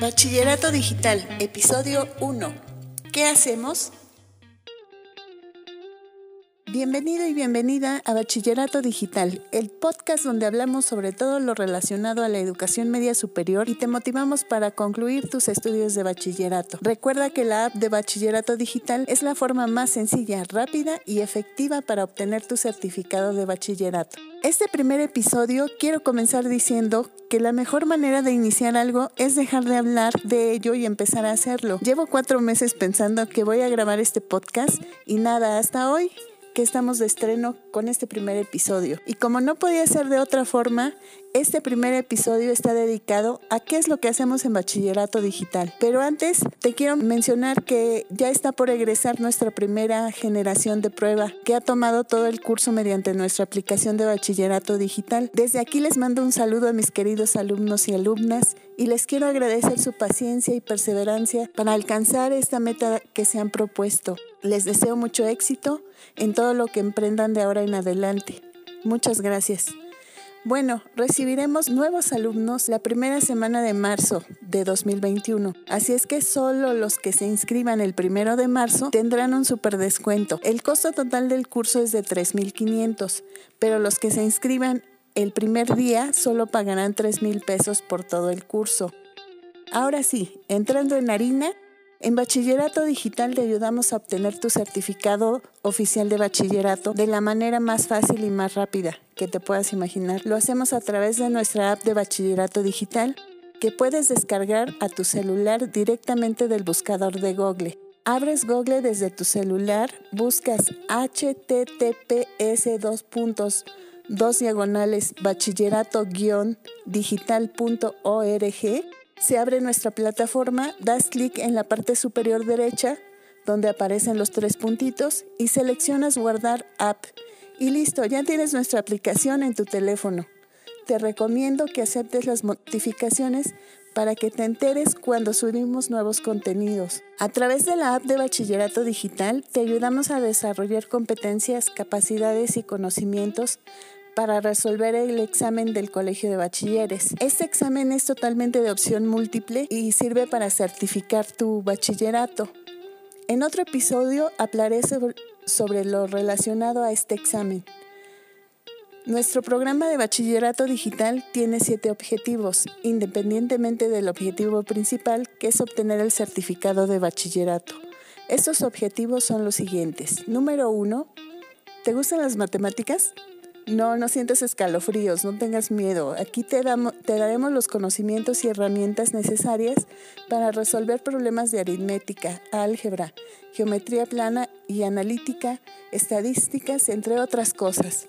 Bachillerato Digital, episodio 1. ¿Qué hacemos? Bienvenido y bienvenida a Bachillerato Digital, el podcast donde hablamos sobre todo lo relacionado a la educación media superior y te motivamos para concluir tus estudios de bachillerato. Recuerda que la app de Bachillerato Digital es la forma más sencilla, rápida y efectiva para obtener tu certificado de bachillerato. Este primer episodio quiero comenzar diciendo que la mejor manera de iniciar algo es dejar de hablar de ello y empezar a hacerlo. Llevo cuatro meses pensando que voy a grabar este podcast y nada, hasta hoy que estamos de estreno con este primer episodio. Y como no podía ser de otra forma, este primer episodio está dedicado a qué es lo que hacemos en bachillerato digital. Pero antes te quiero mencionar que ya está por egresar nuestra primera generación de prueba que ha tomado todo el curso mediante nuestra aplicación de bachillerato digital. Desde aquí les mando un saludo a mis queridos alumnos y alumnas y les quiero agradecer su paciencia y perseverancia para alcanzar esta meta que se han propuesto. Les deseo mucho éxito en todo lo que emprendan de ahora en adelante. Muchas gracias. Bueno, recibiremos nuevos alumnos la primera semana de marzo de 2021. Así es que solo los que se inscriban el primero de marzo tendrán un super descuento. El costo total del curso es de 3.500, pero los que se inscriban el primer día solo pagarán 3.000 pesos por todo el curso. Ahora sí, entrando en harina, en Bachillerato Digital te ayudamos a obtener tu certificado oficial de bachillerato de la manera más fácil y más rápida que te puedas imaginar. Lo hacemos a través de nuestra app de Bachillerato Digital que puedes descargar a tu celular directamente del buscador de Google. Abres Google desde tu celular, buscas https dos puntos dos diagonales bachillerato-digital.org se abre nuestra plataforma, das clic en la parte superior derecha donde aparecen los tres puntitos y seleccionas guardar app. Y listo, ya tienes nuestra aplicación en tu teléfono. Te recomiendo que aceptes las notificaciones para que te enteres cuando subimos nuevos contenidos. A través de la app de Bachillerato Digital te ayudamos a desarrollar competencias, capacidades y conocimientos para resolver el examen del Colegio de Bachilleres. Este examen es totalmente de opción múltiple y sirve para certificar tu bachillerato. En otro episodio hablaré sobre, lo relacionado a este examen. Nuestro programa de bachillerato digital tiene siete objetivos, independientemente del objetivo principal, que es obtener el certificado de bachillerato. Estos objetivos son los siguientes. Número uno, ¿te gustan las matemáticas? No, no sientes escalofríos, no tengas miedo. Aquí te, te daremos los conocimientos y herramientas necesarias para resolver problemas de aritmética, álgebra, geometría plana y analítica, estadísticas, entre otras cosas.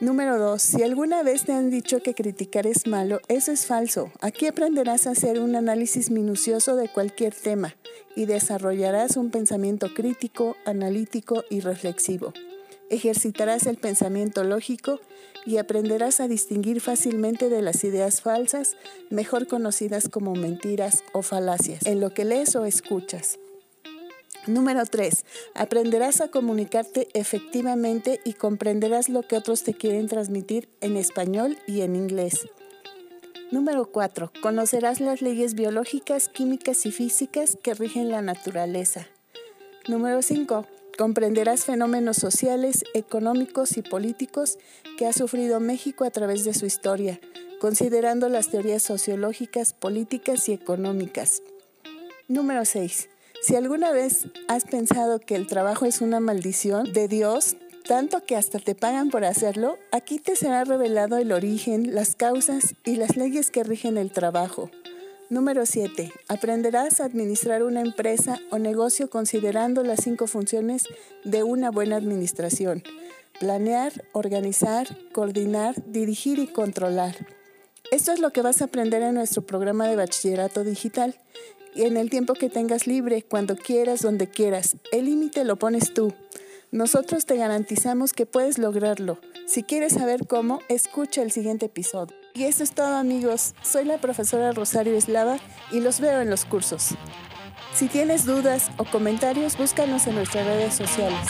Número 2. Si alguna vez te han dicho que criticar es malo, eso es falso. Aquí aprenderás a hacer un análisis minucioso de cualquier tema y desarrollarás un pensamiento crítico, analítico y reflexivo. Ejercitarás el pensamiento lógico y aprenderás a distinguir fácilmente de las ideas falsas, mejor conocidas como mentiras o falacias, en lo que lees o escuchas. Número 3. Aprenderás a comunicarte efectivamente y comprenderás lo que otros te quieren transmitir en español y en inglés. Número 4. Conocerás las leyes biológicas, químicas y físicas que rigen la naturaleza. Número 5 comprenderás fenómenos sociales, económicos y políticos que ha sufrido México a través de su historia, considerando las teorías sociológicas, políticas y económicas. Número 6. Si alguna vez has pensado que el trabajo es una maldición de Dios, tanto que hasta te pagan por hacerlo, aquí te será revelado el origen, las causas y las leyes que rigen el trabajo. Número 7. Aprenderás a administrar una empresa o negocio considerando las cinco funciones de una buena administración. Planear, organizar, coordinar, dirigir y controlar. Esto es lo que vas a aprender en nuestro programa de bachillerato digital. Y en el tiempo que tengas libre, cuando quieras, donde quieras. El límite lo pones tú. Nosotros te garantizamos que puedes lograrlo. Si quieres saber cómo, escucha el siguiente episodio. Y eso es todo amigos. Soy la profesora Rosario Eslava y los veo en los cursos. Si tienes dudas o comentarios, búscanos en nuestras redes sociales.